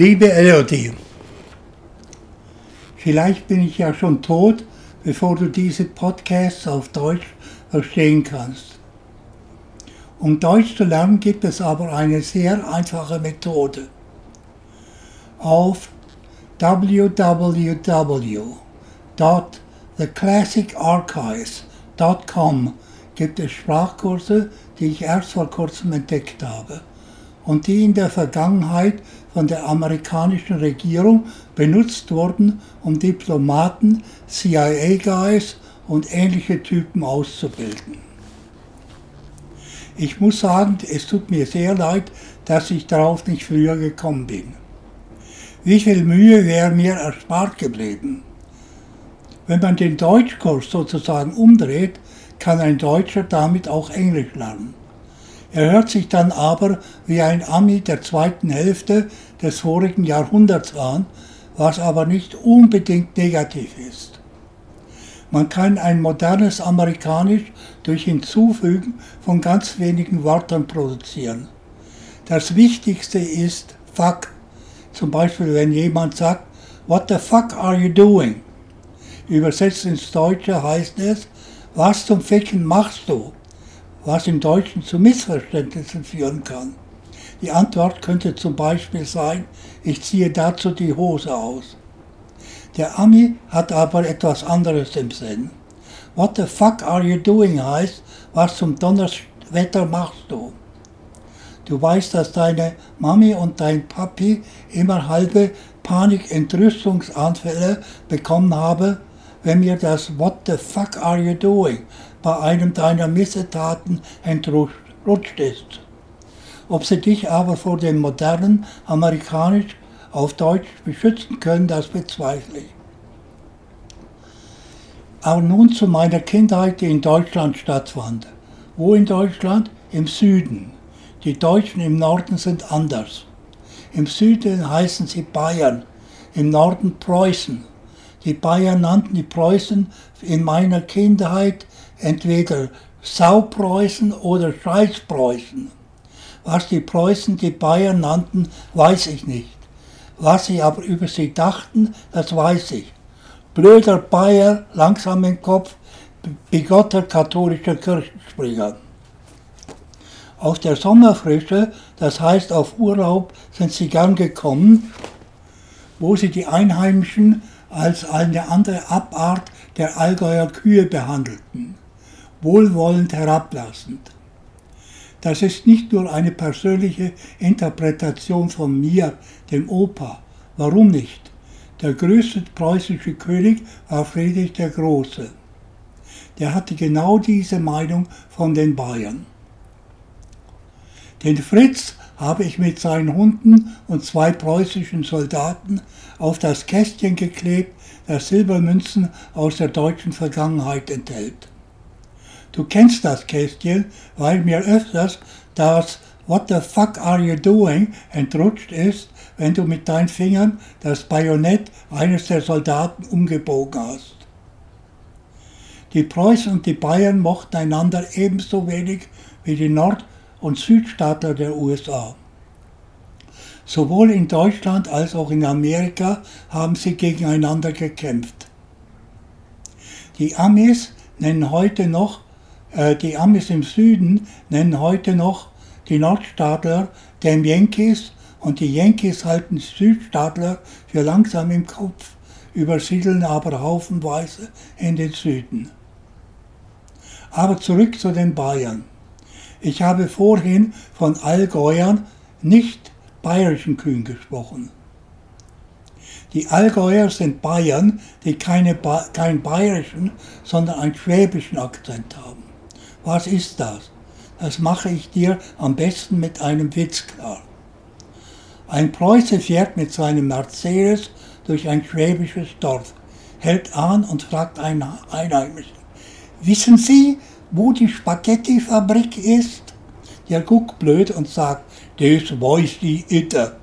Liebe Elodie, vielleicht bin ich ja schon tot, bevor du diese Podcasts auf Deutsch verstehen kannst. Um Deutsch zu lernen, gibt es aber eine sehr einfache Methode. Auf www.theclassicarchives.com gibt es Sprachkurse, die ich erst vor kurzem entdeckt habe und die in der Vergangenheit von der amerikanischen Regierung benutzt wurden, um Diplomaten, CIA-Guys und ähnliche Typen auszubilden. Ich muss sagen, es tut mir sehr leid, dass ich darauf nicht früher gekommen bin. Wie viel Mühe wäre mir erspart geblieben? Wenn man den Deutschkurs sozusagen umdreht, kann ein Deutscher damit auch Englisch lernen. Er hört sich dann aber wie ein Ami der zweiten Hälfte des vorigen Jahrhunderts an, was aber nicht unbedingt negativ ist. Man kann ein modernes Amerikanisch durch Hinzufügen von ganz wenigen Wörtern produzieren. Das Wichtigste ist fuck. Zum Beispiel, wenn jemand sagt, What the fuck are you doing? Übersetzt ins Deutsche heißt es, was zum Ficken machst du? Was im Deutschen zu Missverständnissen führen kann. Die Antwort könnte zum Beispiel sein, ich ziehe dazu die Hose aus. Der Ami hat aber etwas anderes im Sinn. What the fuck are you doing heißt, was zum Donnerwetter machst du? Du weißt, dass deine Mami und dein Papi immer halbe Panik-Entrüstungsanfälle bekommen haben, wenn mir das What the fuck are you doing bei einem deiner Missetaten entrutscht ist. Ob sie dich aber vor dem modernen Amerikanisch auf Deutsch beschützen können, das bezweifle ich. Aber nun zu meiner Kindheit, die in Deutschland stattfand. Wo in Deutschland? Im Süden. Die Deutschen im Norden sind anders. Im Süden heißen sie Bayern, im Norden Preußen. Die Bayern nannten die Preußen in meiner Kindheit entweder Saupreußen oder Scheißpreußen. Was die Preußen die Bayern nannten, weiß ich nicht. Was sie aber über sie dachten, das weiß ich. Blöder Bayer, langsam im Kopf, bigotter katholischer Kirchenspringer. Aus der Sommerfrische, das heißt auf Urlaub, sind sie gern gekommen, wo sie die Einheimischen als eine andere Abart der Allgäuer Kühe behandelten, wohlwollend herablassend. Das ist nicht nur eine persönliche Interpretation von mir, dem Opa. Warum nicht? Der größte preußische König war Friedrich der Große. Der hatte genau diese Meinung von den Bayern. Den Fritz habe ich mit seinen Hunden und zwei preußischen Soldaten auf das Kästchen geklebt, das Silbermünzen aus der deutschen Vergangenheit enthält. Du kennst das Kästchen, weil mir öfters das What the fuck are you doing entrutscht ist, wenn du mit deinen Fingern das Bajonett eines der Soldaten umgebogen hast. Die Preußen und die Bayern mochten einander ebenso wenig wie die Nord- und Südstaater der USA. Sowohl in Deutschland als auch in Amerika haben sie gegeneinander gekämpft. Die Amis nennen heute noch, äh, die Amis im Süden nennen heute noch die Nordstaatler den Yankees und die Yankees halten Südstaatler für langsam im Kopf, übersiedeln aber haufenweise in den Süden. Aber zurück zu den Bayern. Ich habe vorhin von Allgäuern, nicht bayerischen Kühen gesprochen. Die Allgäuer sind Bayern, die keine ba keinen bayerischen, sondern einen schwäbischen Akzent haben. Was ist das? Das mache ich dir am besten mit einem Witz klar. Ein Preuße fährt mit seinem Mercedes durch ein schwäbisches Dorf, hält an und fragt einen Einheimischen, wissen Sie, wo die Spaghetti-Fabrik ist? Der guckt blöd und sagt, das weiß die Itter.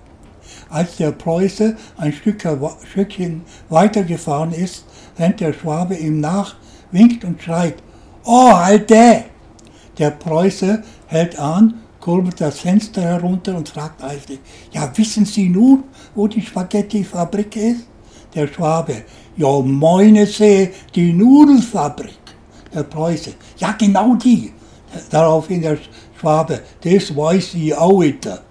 Als der Preuße ein Stückchen weitergefahren ist, rennt der Schwabe ihm nach, winkt und schreit, Oh, Alte! Der Preuße hält an, kurbelt das Fenster herunter und fragt eifrig, ja, wissen Sie nun, wo die Spaghetti-Fabrik ist? Der Schwabe, ja, meine See, die Nudelfabrik. Der Preuße, ja, genau die. Daraufhin der Schwabe, das weiß ich auch wieder.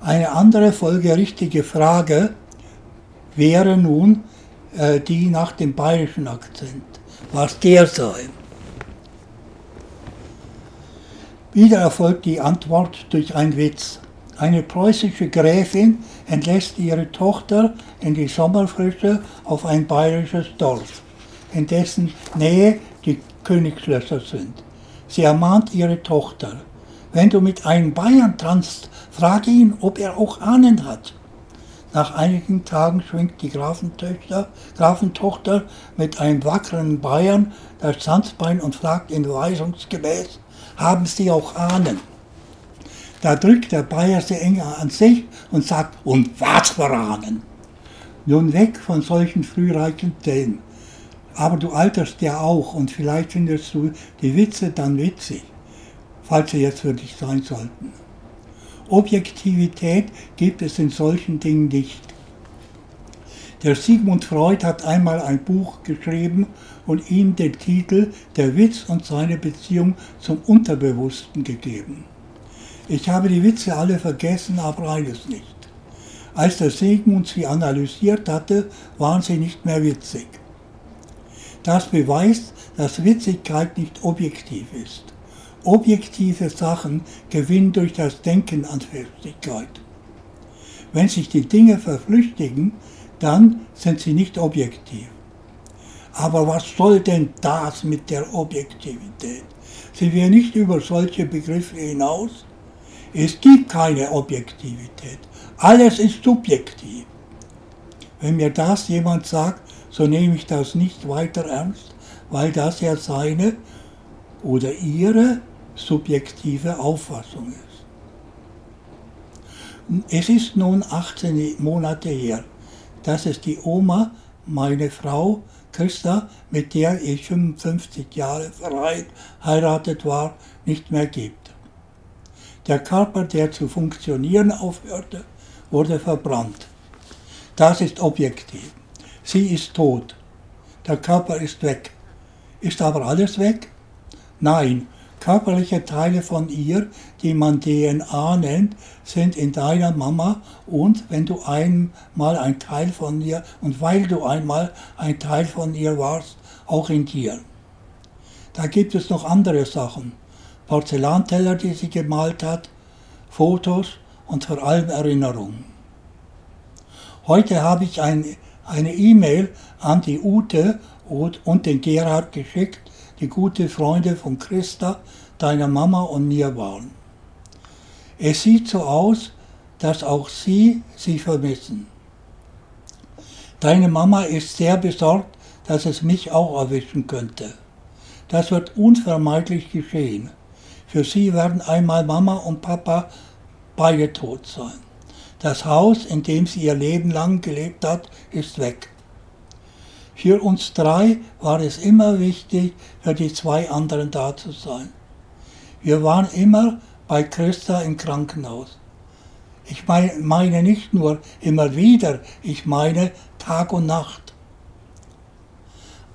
Eine andere folgerichtige Frage wäre nun äh, die nach dem bayerischen Akzent, was der sei. Wieder erfolgt die Antwort durch einen Witz. Eine preußische Gräfin entlässt ihre Tochter in die Sommerfrische auf ein bayerisches Dorf, in dessen Nähe die Königsschlösser sind. Sie ermahnt ihre Tochter, wenn du mit einem Bayern tanzt, frage ihn, ob er auch Ahnen hat. Nach einigen Tagen schwingt die Grafentochter, Grafentochter mit einem wackeren Bayern das Tanzbein und fragt ihn weisungsgemäß, haben Sie auch Ahnen? Da drückt der Bayer sie enger an sich und sagt, und was für Ahnen? Nun weg von solchen frühreichen Themen. Aber du alterst ja auch und vielleicht findest du die Witze dann witzig, falls sie jetzt für dich sein sollten. Objektivität gibt es in solchen Dingen nicht. Der Sigmund Freud hat einmal ein Buch geschrieben und ihm den Titel Der Witz und seine Beziehung zum Unterbewussten gegeben. Ich habe die Witze alle vergessen, aber eines nicht. Als der Sigmund sie analysiert hatte, waren sie nicht mehr witzig. Das beweist, dass Witzigkeit nicht objektiv ist. Objektive Sachen gewinnen durch das Denken an Festigkeit. Wenn sich die Dinge verflüchtigen, dann sind sie nicht objektiv. Aber was soll denn das mit der Objektivität? Sind wir nicht über solche Begriffe hinaus? Es gibt keine Objektivität. Alles ist subjektiv. Wenn mir das jemand sagt, so nehme ich das nicht weiter ernst, weil das ja seine oder ihre subjektive Auffassung ist. Es ist nun 18 Monate her, dass es die Oma, meine Frau Christa, mit der ich 55 Jahre verheiratet war, nicht mehr gibt. Der Körper, der zu funktionieren aufhörte, wurde verbrannt. Das ist objektiv. Sie ist tot. Der Körper ist weg. Ist aber alles weg? Nein, körperliche Teile von ihr, die man DNA nennt, sind in deiner Mama und wenn du einmal ein Teil von ihr und weil du einmal ein Teil von ihr warst, auch in dir. Da gibt es noch andere Sachen. Porzellanteller, die sie gemalt hat, Fotos und vor allem Erinnerungen. Heute habe ich ein eine E-Mail an die Ute und den Gerhard geschickt, die gute Freunde von Christa, deiner Mama und mir waren. Es sieht so aus, dass auch sie sie vermissen. Deine Mama ist sehr besorgt, dass es mich auch erwischen könnte. Das wird unvermeidlich geschehen. Für sie werden einmal Mama und Papa beide tot sein. Das Haus, in dem sie ihr Leben lang gelebt hat, ist weg. Für uns drei war es immer wichtig, für die zwei anderen da zu sein. Wir waren immer bei Christa im Krankenhaus. Ich meine nicht nur immer wieder, ich meine Tag und Nacht.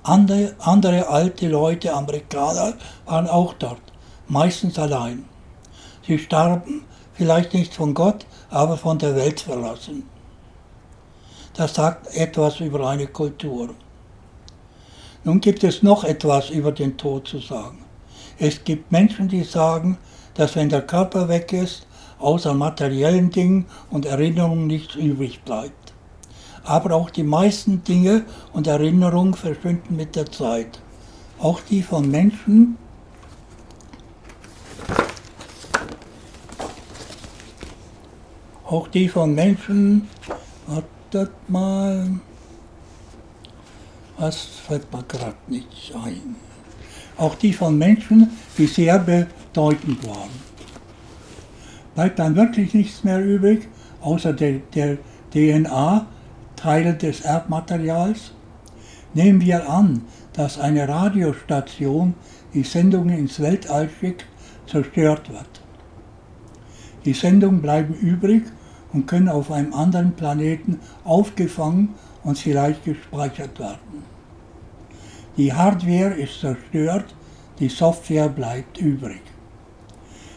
Andere, andere alte Leute, Amerikaner, waren auch dort, meistens allein. Sie starben vielleicht nicht von Gott, aber von der Welt verlassen. Das sagt etwas über eine Kultur. Nun gibt es noch etwas über den Tod zu sagen. Es gibt Menschen, die sagen, dass wenn der Körper weg ist, außer materiellen Dingen und Erinnerungen nichts übrig bleibt. Aber auch die meisten Dinge und Erinnerungen verschwinden mit der Zeit. Auch die von Menschen, auch die von Menschen, wartet mal, was fällt mir gerade nicht ein, auch die von Menschen, die sehr bedeutend waren. Bleibt dann wirklich nichts mehr übrig, außer der, der DNA, Teile des Erbmaterials? Nehmen wir an, dass eine Radiostation die Sendungen ins Weltall schickt, zerstört wird. Die Sendungen bleiben übrig und können auf einem anderen Planeten aufgefangen und vielleicht gespeichert werden. Die Hardware ist zerstört, die Software bleibt übrig.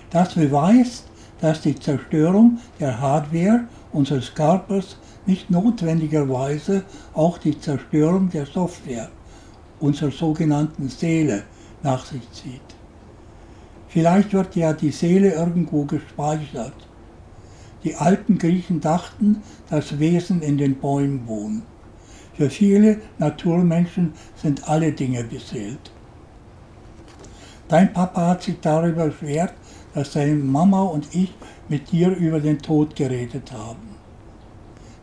Das beweist, dass die Zerstörung der Hardware unseres Körpers nicht notwendigerweise auch die Zerstörung der Software, unserer sogenannten Seele, nach sich zieht. Vielleicht wird ja die Seele irgendwo gespeichert. Die alten Griechen dachten, dass Wesen in den Bäumen wohnen. Für viele Naturmenschen sind alle Dinge beseelt. Dein Papa hat sich darüber beschwert, dass deine Mama und ich mit dir über den Tod geredet haben.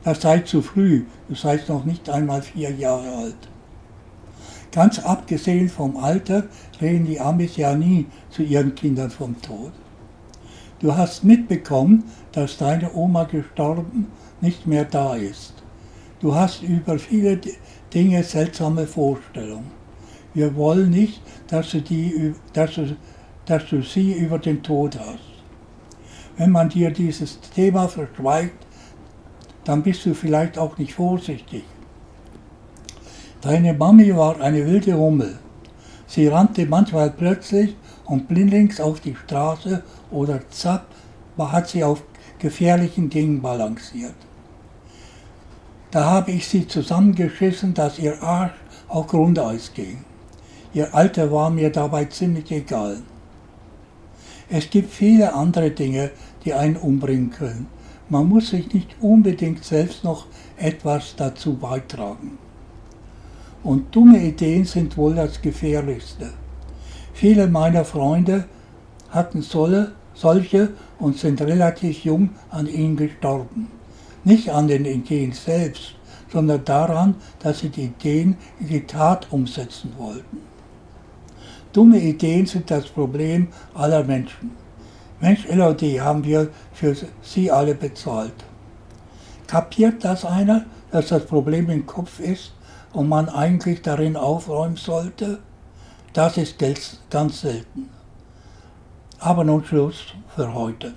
Das sei zu früh, du seist noch nicht einmal vier Jahre alt. Ganz abgesehen vom Alter reden die Amis ja nie zu ihren Kindern vom Tod. Du hast mitbekommen, dass deine Oma gestorben nicht mehr da ist. Du hast über viele Dinge seltsame Vorstellungen. Wir wollen nicht, dass du, die, dass du, dass du sie über den Tod hast. Wenn man dir dieses Thema verschweigt, dann bist du vielleicht auch nicht vorsichtig. Deine Mami war eine wilde Hummel. Sie rannte manchmal plötzlich und blindlings auf die Straße oder zapp, hat sie auf gefährlichen Dingen balanciert. Da habe ich sie zusammengeschissen, dass ihr Arsch auf Grundeis ging. Ihr Alter war mir dabei ziemlich egal. Es gibt viele andere Dinge, die einen umbringen können. Man muss sich nicht unbedingt selbst noch etwas dazu beitragen. Und dumme Ideen sind wohl das Gefährlichste. Viele meiner Freunde hatten solche und sind relativ jung an ihnen gestorben. Nicht an den Ideen selbst, sondern daran, dass sie die Ideen in die Tat umsetzen wollten. Dumme Ideen sind das Problem aller Menschen. Mensch, LOD haben wir für Sie alle bezahlt. Kapiert das einer, dass das Problem im Kopf ist und man eigentlich darin aufräumen sollte? Das ist ganz selten. Aber nun Schluss für heute.